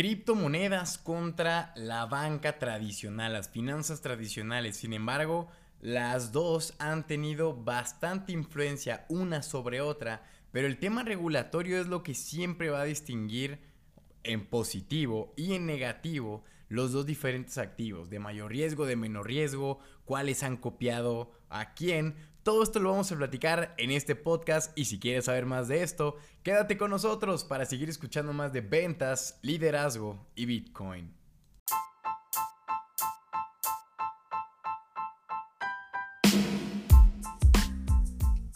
Criptomonedas contra la banca tradicional, las finanzas tradicionales. Sin embargo, las dos han tenido bastante influencia una sobre otra, pero el tema regulatorio es lo que siempre va a distinguir en positivo y en negativo los dos diferentes activos, de mayor riesgo, de menor riesgo, cuáles han copiado a quién. Todo esto lo vamos a platicar en este podcast y si quieres saber más de esto, quédate con nosotros para seguir escuchando más de ventas, liderazgo y Bitcoin.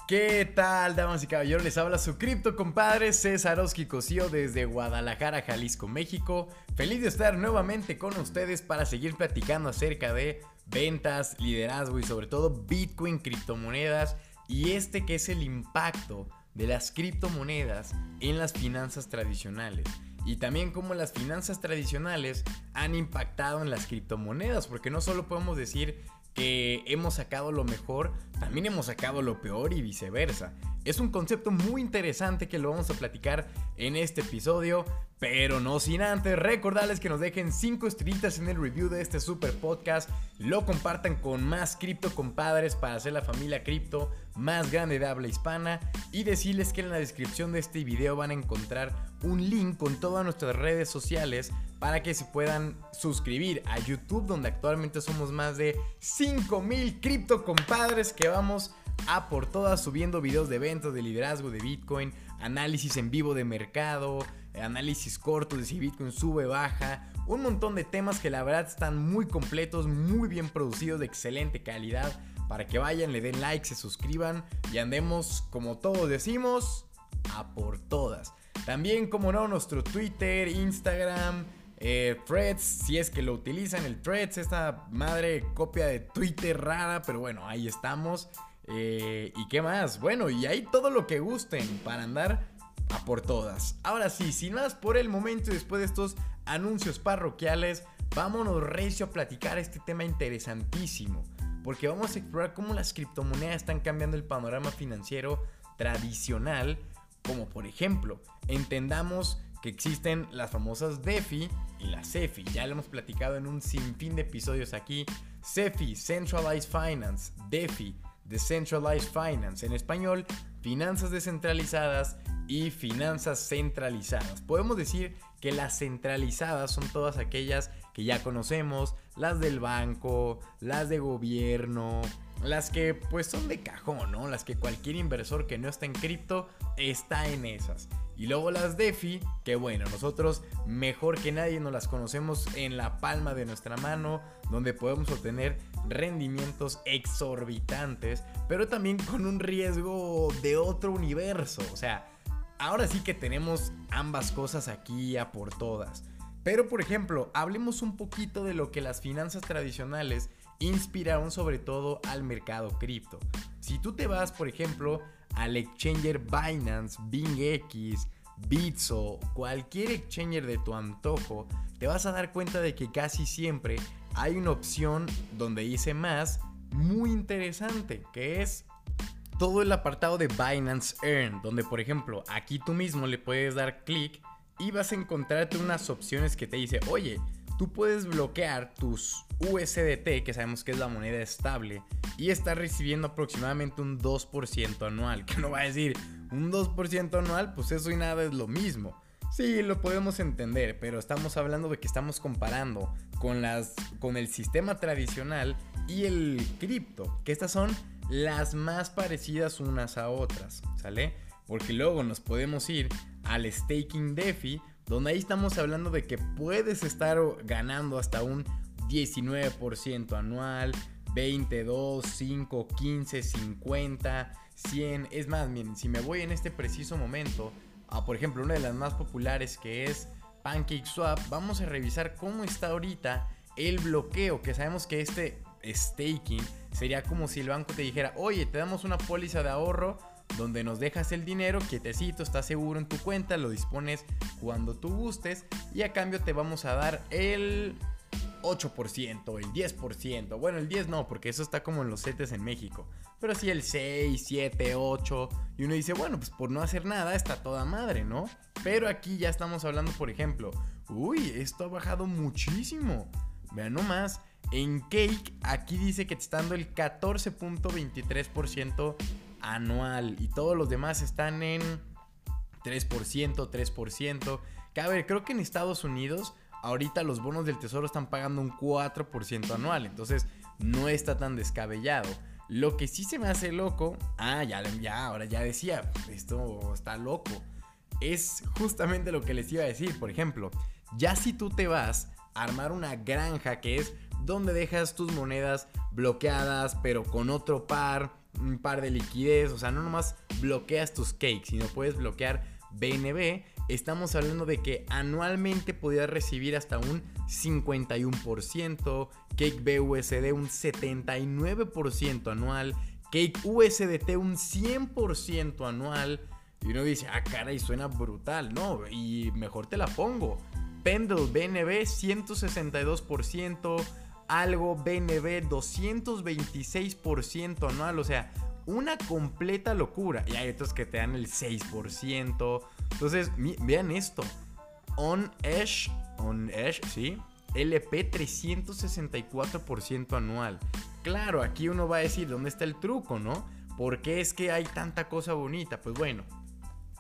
¿Qué tal, damas y caballeros? Les habla su cripto compadre César Oski Cosío desde Guadalajara, Jalisco, México. Feliz de estar nuevamente con ustedes para seguir platicando acerca de ventas, liderazgo y sobre todo Bitcoin, criptomonedas y este que es el impacto de las criptomonedas en las finanzas tradicionales. Y también cómo las finanzas tradicionales han impactado en las criptomonedas, porque no solo podemos decir que hemos sacado lo mejor, también hemos sacado lo peor y viceversa. Es un concepto muy interesante que lo vamos a platicar en este episodio, pero no sin antes recordarles que nos dejen 5 estrellitas en el review de este super podcast, lo compartan con más cripto compadres para hacer la familia cripto más grande de habla hispana y decirles que en la descripción de este video van a encontrar un link con todas nuestras redes sociales para que se puedan suscribir a YouTube donde actualmente somos más de 5000 cripto compadres que vamos a por todas subiendo videos de eventos de liderazgo de Bitcoin, análisis en vivo de mercado, análisis corto de si Bitcoin sube, baja, un montón de temas que la verdad están muy completos, muy bien producidos, de excelente calidad, para que vayan, le den like, se suscriban y andemos, como todos decimos, a por todas. También, como no, nuestro Twitter, Instagram, eh, Threads, si es que lo utilizan, el Threads, esta madre copia de Twitter rara, pero bueno, ahí estamos. Eh, ¿Y qué más? Bueno, y hay todo lo que gusten para andar a por todas. Ahora sí, sin más por el momento y después de estos anuncios parroquiales, vámonos recio a platicar este tema interesantísimo. Porque vamos a explorar cómo las criptomonedas están cambiando el panorama financiero tradicional. Como por ejemplo, entendamos que existen las famosas DeFi y la CeFi. Ya lo hemos platicado en un sinfín de episodios aquí. CeFi, Centralized Finance, DeFi, Decentralized Finance, en español, finanzas descentralizadas y finanzas centralizadas. Podemos decir que las centralizadas son todas aquellas que ya conocemos, las del banco, las de gobierno, las que pues son de cajón, ¿no? Las que cualquier inversor que no está en cripto está en esas. Y luego las DeFi, que bueno, nosotros mejor que nadie nos las conocemos en la palma de nuestra mano, donde podemos obtener rendimientos exorbitantes, pero también con un riesgo de otro universo. O sea, ahora sí que tenemos ambas cosas aquí a por todas. Pero por ejemplo, hablemos un poquito de lo que las finanzas tradicionales inspiraron sobre todo al mercado cripto. Si tú te vas, por ejemplo, al exchanger Binance, BingX, Bitso, cualquier exchanger de tu antojo, te vas a dar cuenta de que casi siempre hay una opción donde dice más muy interesante, que es todo el apartado de Binance Earn, donde por ejemplo aquí tú mismo le puedes dar clic y vas a encontrarte unas opciones que te dice, oye, tú puedes bloquear tus USDT, que sabemos que es la moneda estable, y estás recibiendo aproximadamente un 2% anual. Que no va a decir un 2% anual, pues eso y nada es lo mismo. Sí, lo podemos entender, pero estamos hablando de que estamos comparando con, las, con el sistema tradicional y el cripto, que estas son las más parecidas unas a otras, ¿sale? Porque luego nos podemos ir al staking DeFi, donde ahí estamos hablando de que puedes estar ganando hasta un 19% anual, 22, 5, 15, 50, 100. Es más, miren, si me voy en este preciso momento a, por ejemplo, una de las más populares que es PancakeSwap, vamos a revisar cómo está ahorita el bloqueo, que sabemos que este staking sería como si el banco te dijera, oye, te damos una póliza de ahorro donde nos dejas el dinero quietecito, está seguro en tu cuenta, lo dispones cuando tú gustes y a cambio te vamos a dar el 8%, el 10%, bueno el 10 no, porque eso está como en los setes en México, pero sí el 6, 7, 8. Y uno dice, bueno, pues por no hacer nada está toda madre, ¿no? Pero aquí ya estamos hablando, por ejemplo, uy, esto ha bajado muchísimo. Vean nomás, en Cake aquí dice que te está dando el 14.23% anual y todos los demás están en 3%, 3%. Que a ver, creo que en Estados Unidos ahorita los bonos del tesoro están pagando un 4% anual, entonces no está tan descabellado. Lo que sí se me hace loco, ah, ya, ya, ahora ya decía, esto está loco, es justamente lo que les iba a decir, por ejemplo, ya si tú te vas a armar una granja que es donde dejas tus monedas bloqueadas, pero con otro par, un par de liquidez, o sea, no nomás bloqueas tus cakes, sino puedes bloquear BNB, estamos hablando de que anualmente podías recibir hasta un 51%, Cake BUSD un 79% anual, Cake USDT un 100% anual. Y uno dice, ah, caray, suena brutal, ¿no? Y mejor te la pongo. Pendle BNB 162%, algo BNB 226% anual, o sea, una completa locura. Y hay otros que te dan el 6%. Entonces, vean esto. On Edge, On ¿sí? LP 364% anual. Claro, aquí uno va a decir, ¿dónde está el truco, no? ¿Por qué es que hay tanta cosa bonita? Pues bueno,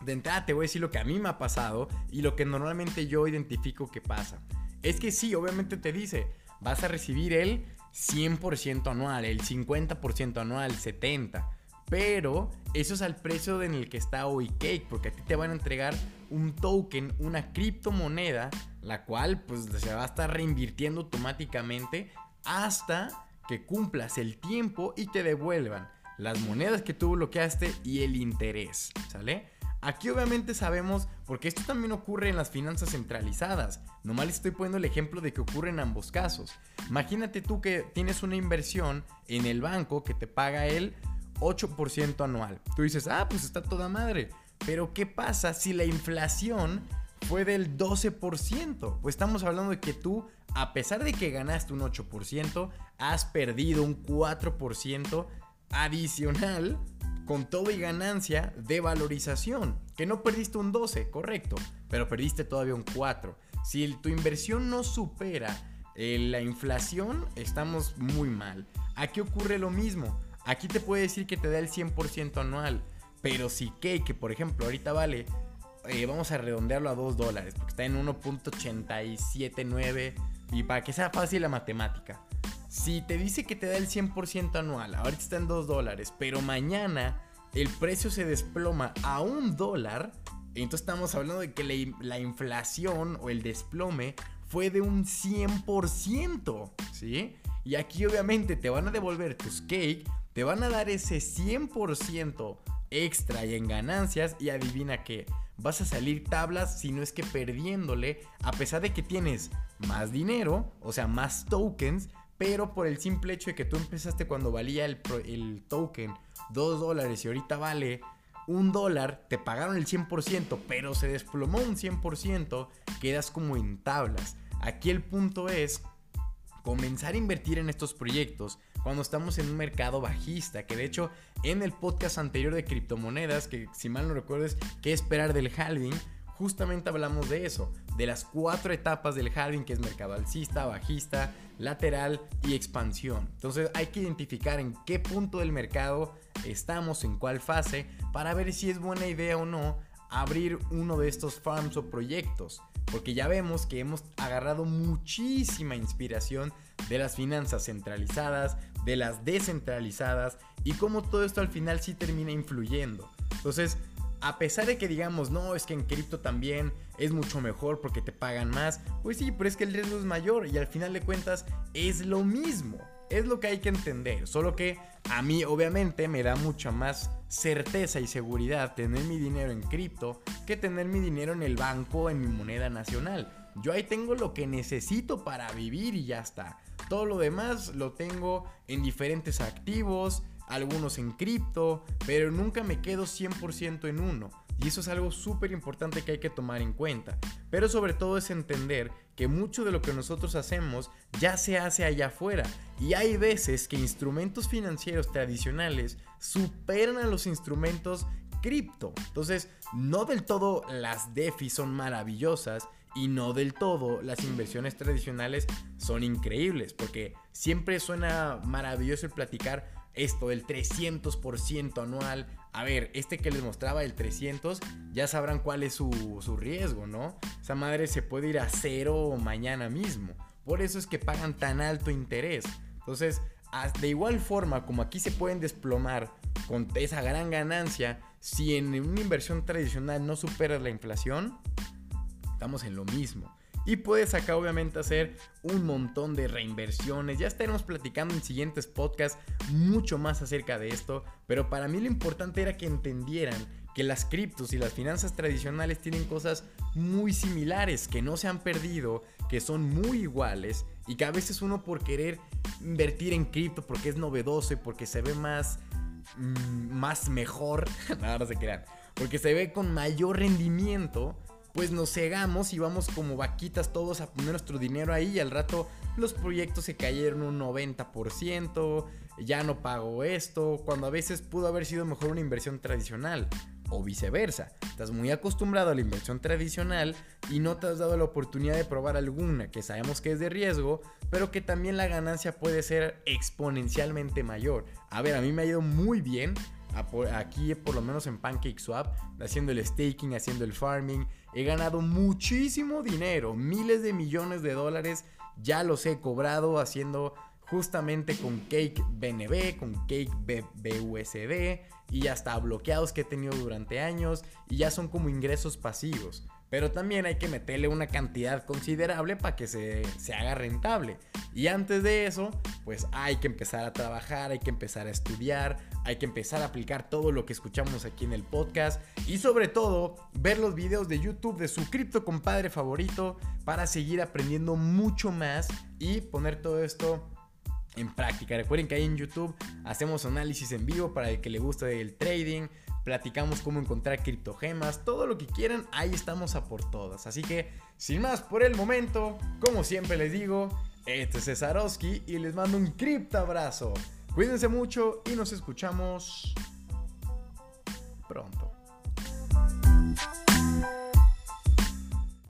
de entrada te voy a decir lo que a mí me ha pasado y lo que normalmente yo identifico que pasa. Es que sí, obviamente te dice, vas a recibir el 100% anual, el 50% anual, 70%. Pero eso es al precio en el que está hoy Cake, porque a ti te van a entregar un token, una criptomoneda, la cual pues se va a estar reinvirtiendo automáticamente hasta que cumplas el tiempo y te devuelvan las monedas que tú bloqueaste y el interés, ¿sale? Aquí obviamente sabemos, porque esto también ocurre en las finanzas centralizadas. Nomás les estoy poniendo el ejemplo de que ocurre en ambos casos. Imagínate tú que tienes una inversión en el banco que te paga el 8% anual. Tú dices, ah, pues está toda madre. Pero ¿qué pasa si la inflación fue del 12%? Pues estamos hablando de que tú, a pesar de que ganaste un 8%, has perdido un 4% adicional con todo y ganancia de valorización. Que no perdiste un 12, correcto, pero perdiste todavía un 4. Si tu inversión no supera eh, la inflación, estamos muy mal. Aquí ocurre lo mismo. Aquí te puede decir que te da el 100% anual. Pero si Cake, que por ejemplo ahorita vale, eh, vamos a redondearlo a 2 dólares, porque está en 1.879. Y para que sea fácil la matemática. Si te dice que te da el 100% anual, ahorita está en 2 dólares, pero mañana el precio se desploma a un dólar, entonces estamos hablando de que la, inflación o el desplome fue de un 100%, ¿sí? Y aquí obviamente te van a devolver tus cake, te van a dar ese 100% extra y en ganancias y adivina qué, vas a salir tablas si no es que perdiéndole, a pesar de que tienes más dinero, o sea, más tokens, pero por el simple hecho de que tú empezaste cuando valía el, token 2 dólares y ahorita vale un dólar, te pagaron el 100%, pero se desplomó un 100%, quedas como en tablas. Aquí el punto es comenzar a invertir en estos proyectos cuando estamos en un mercado bajista, que de hecho en el podcast anterior de criptomonedas, que si mal no recuerdo es qué esperar del halving, justamente hablamos de eso, de las cuatro etapas del halving, que es mercado alcista, bajista, lateral y expansión. Entonces hay que identificar en qué punto del mercado estamos, en cuál fase, para ver si es buena idea o no abrir uno de estos farms o proyectos. Porque ya vemos que hemos agarrado muchísima inspiración de las finanzas centralizadas, de las descentralizadas y cómo todo esto al final sí termina influyendo. Entonces, a pesar de que digamos, no, es que en cripto también es mucho mejor porque te pagan más, pues sí, pero es que el riesgo es mayor y al final de cuentas es lo mismo. Es lo que hay que entender, solo que a mí obviamente me da mucha más certeza y seguridad tener mi dinero en cripto que tener mi dinero en el banco en mi moneda nacional. Yo ahí tengo lo que necesito para vivir y ya está. Todo lo demás lo tengo en diferentes activos, algunos en cripto, pero nunca me quedo 100% en uno. Y eso es algo súper importante que hay que tomar en cuenta. Pero sobre todo es entender que mucho de lo que nosotros hacemos ya se hace allá afuera. Y hay veces que instrumentos financieros tradicionales superan a los instrumentos cripto. Entonces, no del todo las DeFi son maravillosas y no del todo las inversiones tradicionales son increíbles, porque siempre suena maravilloso el platicar esto del 300% anual. A ver, este que les mostraba el 300, ya sabrán cuál es su, su riesgo, ¿no? Esa madre se puede ir a cero mañana mismo. Por eso es que pagan tan alto interés. Entonces, de igual forma como aquí se pueden desplomar con esa gran ganancia, si en una inversión tradicional no superas la inflación, estamos en lo mismo. Y puedes acá obviamente hacer un montón de reinversiones. Ya estaremos platicando en siguientes podcasts mucho más acerca de esto. Pero para mí lo importante era que entendieran que las criptos y las finanzas tradicionales tienen cosas muy similares, que no se han perdido, que son muy iguales y que a veces uno por querer invertir en cripto porque es novedoso y porque se ve más, mm, más mejor, no se crean, porque se ve con mayor rendimiento, pues nos cegamos y vamos como vaquitas todos a poner nuestro dinero ahí y al rato los proyectos se cayeron un 90%, ya no pago esto, cuando a veces pudo haber sido mejor una inversión tradicional o viceversa. Estás muy acostumbrado a la inversión tradicional y no te has dado la oportunidad de probar alguna que sabemos que es de riesgo, pero que también la ganancia puede ser exponencialmente mayor. A ver, a mí me ha ido muy bien aquí por lo menos en PancakeSwap, haciendo el staking, haciendo el farming, he ganado muchísimo dinero, miles de millones de dólares, ya los he cobrado haciendo justamente con Cake BNB, con Cake BUSD y hasta bloqueados que he tenido durante años y ya son como ingresos pasivos. Pero también hay que meterle una cantidad considerable para que se, se, haga rentable. Y antes de eso, pues hay que empezar a trabajar, hay que empezar a estudiar, hay que empezar a aplicar todo lo que escuchamos aquí en el podcast. Y sobre todo, ver los videos de YouTube de su cripto compadre favorito para seguir aprendiendo mucho más y poner todo esto en práctica. Recuerden que ahí en YouTube hacemos análisis en vivo para el que le guste el trading, platicamos cómo encontrar criptogemas, todo lo que quieran, ahí estamos a por todas. Así que, sin más por el momento, como siempre les digo, este es Cesarowski y les mando un cripto abrazo. Cuídense mucho y nos escuchamos pronto.